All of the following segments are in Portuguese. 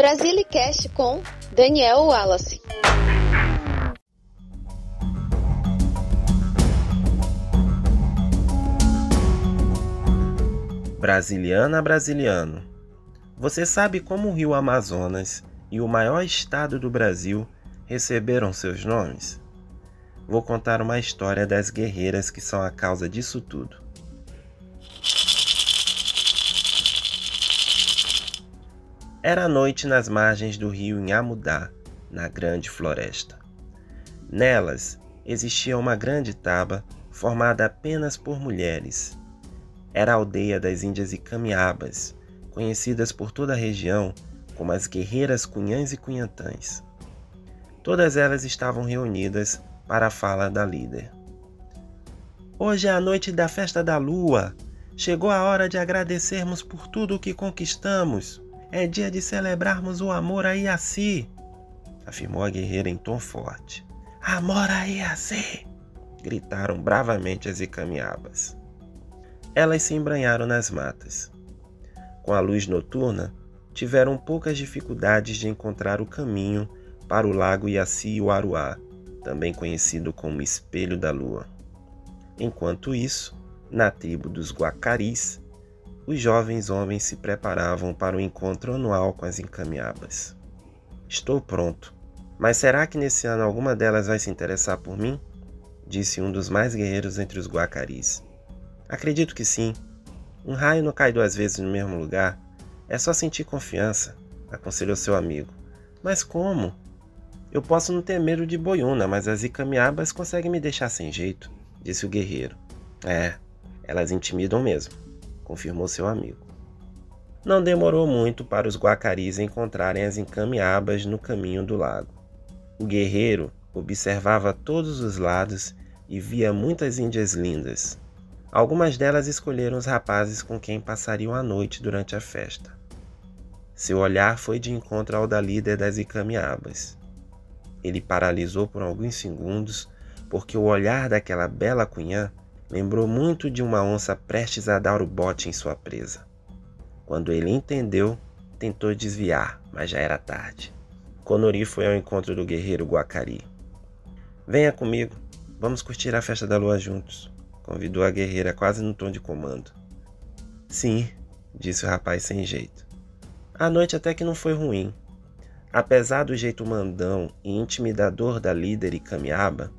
Brasilicast com Daniel Wallace. Brasiliana Brasiliano. Você sabe como o rio Amazonas e o maior estado do Brasil receberam seus nomes? Vou contar uma história das guerreiras que são a causa disso tudo. Era noite nas margens do rio Inhamudá, na grande floresta. Nelas existia uma grande taba formada apenas por mulheres. Era a aldeia das Índias Icamiabas, conhecidas por toda a região como as guerreiras cunhãs e cunhantãs. Todas elas estavam reunidas para a fala da líder. Hoje é a noite da festa da lua. Chegou a hora de agradecermos por tudo o que conquistamos. É dia de celebrarmos o amor a Iaci, afirmou a guerreira em tom forte. Amor a Iaci! gritaram bravamente as icamiabas. Elas se embranharam nas matas. Com a luz noturna, tiveram poucas dificuldades de encontrar o caminho para o lago Iaci-Uaruá, também conhecido como Espelho da Lua. Enquanto isso, na tribo dos Guacaris, os jovens homens se preparavam para o encontro anual com as encamiabas. Estou pronto, mas será que nesse ano alguma delas vai se interessar por mim? Disse um dos mais guerreiros entre os Guacaris. Acredito que sim. Um raio não cai duas vezes no mesmo lugar. É só sentir confiança, aconselhou seu amigo. Mas como? Eu posso não ter medo de boiuna, mas as icamiabas conseguem me deixar sem jeito, disse o guerreiro. É, elas intimidam mesmo confirmou seu amigo. Não demorou muito para os guacaris encontrarem as encamiabas no caminho do lago. O guerreiro observava todos os lados e via muitas índias lindas. Algumas delas escolheram os rapazes com quem passariam a noite durante a festa. Seu olhar foi de encontro ao da líder das Icamiabas. Ele paralisou por alguns segundos, porque o olhar daquela bela cunhã lembrou muito de uma onça prestes a dar o bote em sua presa. Quando ele entendeu, tentou desviar, mas já era tarde. Conori foi ao encontro do guerreiro Guacari. Venha comigo, vamos curtir a festa da lua juntos, convidou a guerreira quase no tom de comando. Sim, disse o rapaz sem jeito. A noite até que não foi ruim. Apesar do jeito mandão e intimidador da líder e Camiaba,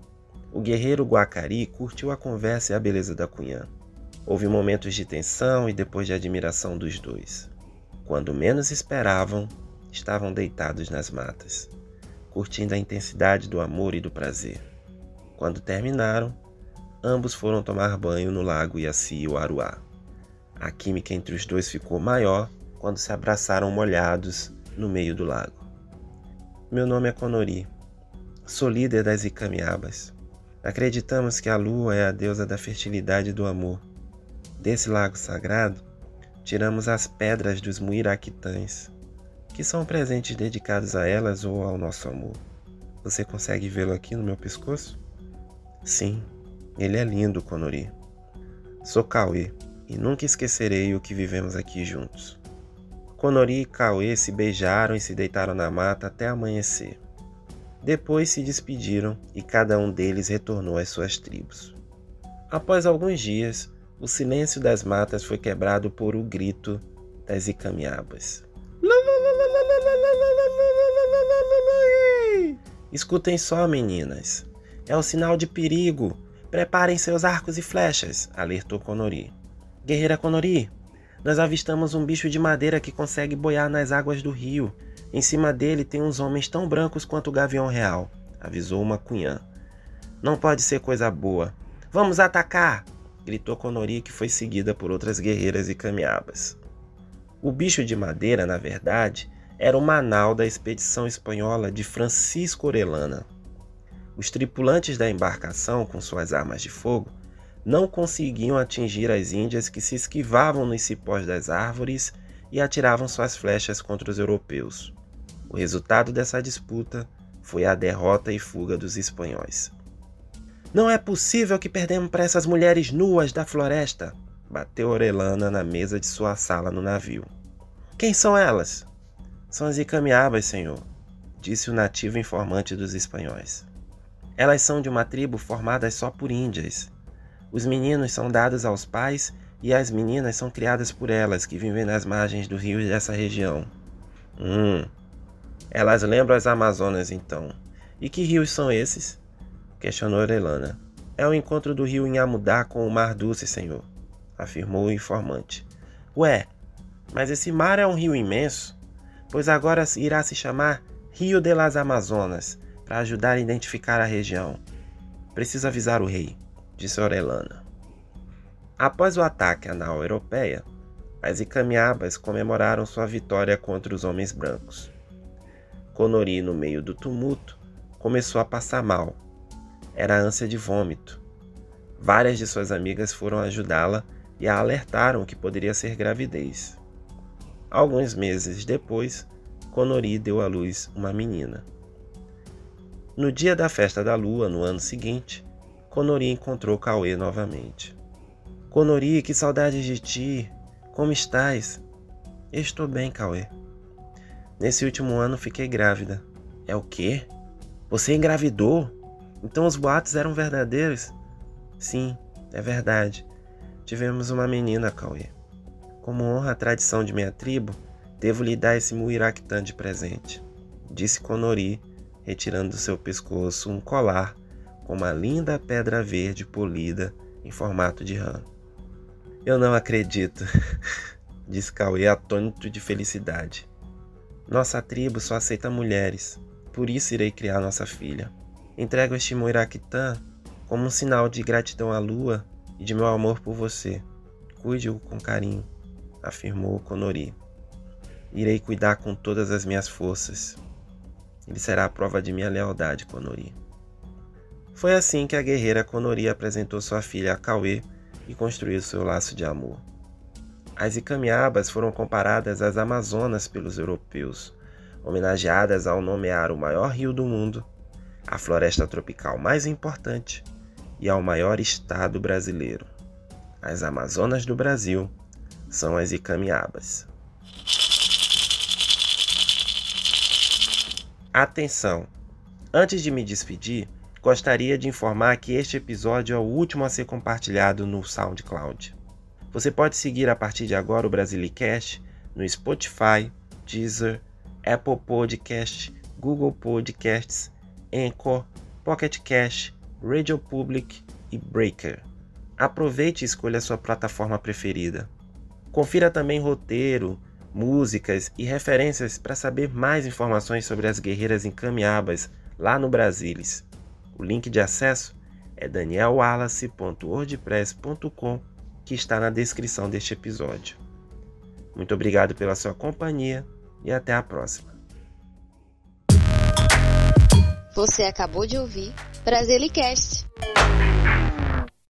o guerreiro Guacari curtiu a conversa e a beleza da cunhã. Houve momentos de tensão e depois de admiração dos dois. Quando menos esperavam, estavam deitados nas matas, curtindo a intensidade do amor e do prazer. Quando terminaram, ambos foram tomar banho no lago Iaci-Uaruá. A química entre os dois ficou maior quando se abraçaram molhados no meio do lago. Meu nome é Conori. Sou líder das Icamiabas. Acreditamos que a lua é a deusa da fertilidade e do amor. Desse lago sagrado, tiramos as pedras dos muiraquitães, que são presentes dedicados a elas ou ao nosso amor. Você consegue vê-lo aqui no meu pescoço? Sim, ele é lindo, Conori. Sou Cauê e nunca esquecerei o que vivemos aqui juntos. Conori e Cauê se beijaram e se deitaram na mata até amanhecer. Depois se despediram e cada um deles retornou às suas tribos. Após alguns dias, o silêncio das matas foi quebrado por o grito das icamiabas. Escutem só, meninas. É o sinal de perigo. Preparem seus arcos e flechas, alertou Conori. Guerreira Conori, nós avistamos um bicho de madeira que consegue boiar nas águas do rio. Em cima dele tem uns homens tão brancos quanto o gavião real, avisou uma cunhã. Não pode ser coisa boa. Vamos atacar! gritou Conori, que foi seguida por outras guerreiras e camiabas. O bicho de madeira, na verdade, era o manal da expedição espanhola de Francisco Orellana. Os tripulantes da embarcação, com suas armas de fogo, não conseguiam atingir as índias que se esquivavam nos cipós das árvores e atiravam suas flechas contra os europeus. O resultado dessa disputa foi a derrota e fuga dos espanhóis. Não é possível que perdemos para essas mulheres nuas da floresta, bateu Orelana na mesa de sua sala no navio. Quem são elas? São as Icamiabas, senhor, disse o nativo informante dos espanhóis. Elas são de uma tribo formada só por índias. Os meninos são dados aos pais e as meninas são criadas por elas, que vivem nas margens do rio dessa região. Hum. Elas lembram as Amazonas, então. E que rios são esses? Questionou Orelana. É o encontro do rio Inhamudá com o Mar Doce, senhor, afirmou o informante. Ué, mas esse mar é um rio imenso, pois agora irá se chamar Rio de las Amazonas, para ajudar a identificar a região. Preciso avisar o rei, disse Orelana. Após o ataque à nau europeia, as Icamiabas comemoraram sua vitória contra os homens brancos. Conori, no meio do tumulto, começou a passar mal. Era ânsia de vômito. Várias de suas amigas foram ajudá-la e a alertaram que poderia ser gravidez. Alguns meses depois, Conori deu à luz uma menina. No dia da festa da lua, no ano seguinte, Conori encontrou Cauê novamente. Conori, que saudade de ti! Como estás? Estou bem, Cauê. Nesse último ano fiquei grávida. É o quê? Você engravidou? Então os boatos eram verdadeiros? Sim, é verdade. Tivemos uma menina, Cauê. Como honra à tradição de minha tribo, devo lhe dar esse muiractã de presente, disse Conori, retirando do seu pescoço um colar com uma linda pedra verde polida em formato de rã. Eu não acredito, disse Cauê atônito de felicidade. Nossa tribo só aceita mulheres, por isso irei criar nossa filha. Entrego este Moiraquitã como um sinal de gratidão à lua e de meu amor por você. Cuide-o com carinho, afirmou Conori. Irei cuidar com todas as minhas forças. Ele será a prova de minha lealdade, Conori. Foi assim que a guerreira Conori apresentou sua filha a Cauê e construiu seu laço de amor. As Icamiabas foram comparadas às Amazonas pelos europeus, homenageadas ao nomear o maior rio do mundo, a floresta tropical mais importante e ao maior estado brasileiro. As Amazonas do Brasil são as Icamiabas. Atenção! Antes de me despedir, gostaria de informar que este episódio é o último a ser compartilhado no SoundCloud. Você pode seguir a partir de agora o Brasilicast no Spotify, Deezer, Apple Podcast, Google Podcasts, Anchor, Pocket Cast, Radio Public e Breaker. Aproveite e escolha a sua plataforma preferida. Confira também roteiro, músicas e referências para saber mais informações sobre as guerreiras encamiabas lá no Brasilis. O link de acesso é danielwallace.wordpress.com que está na descrição deste episódio. Muito obrigado pela sua companhia e até a próxima. Você acabou de ouvir Brasilicast.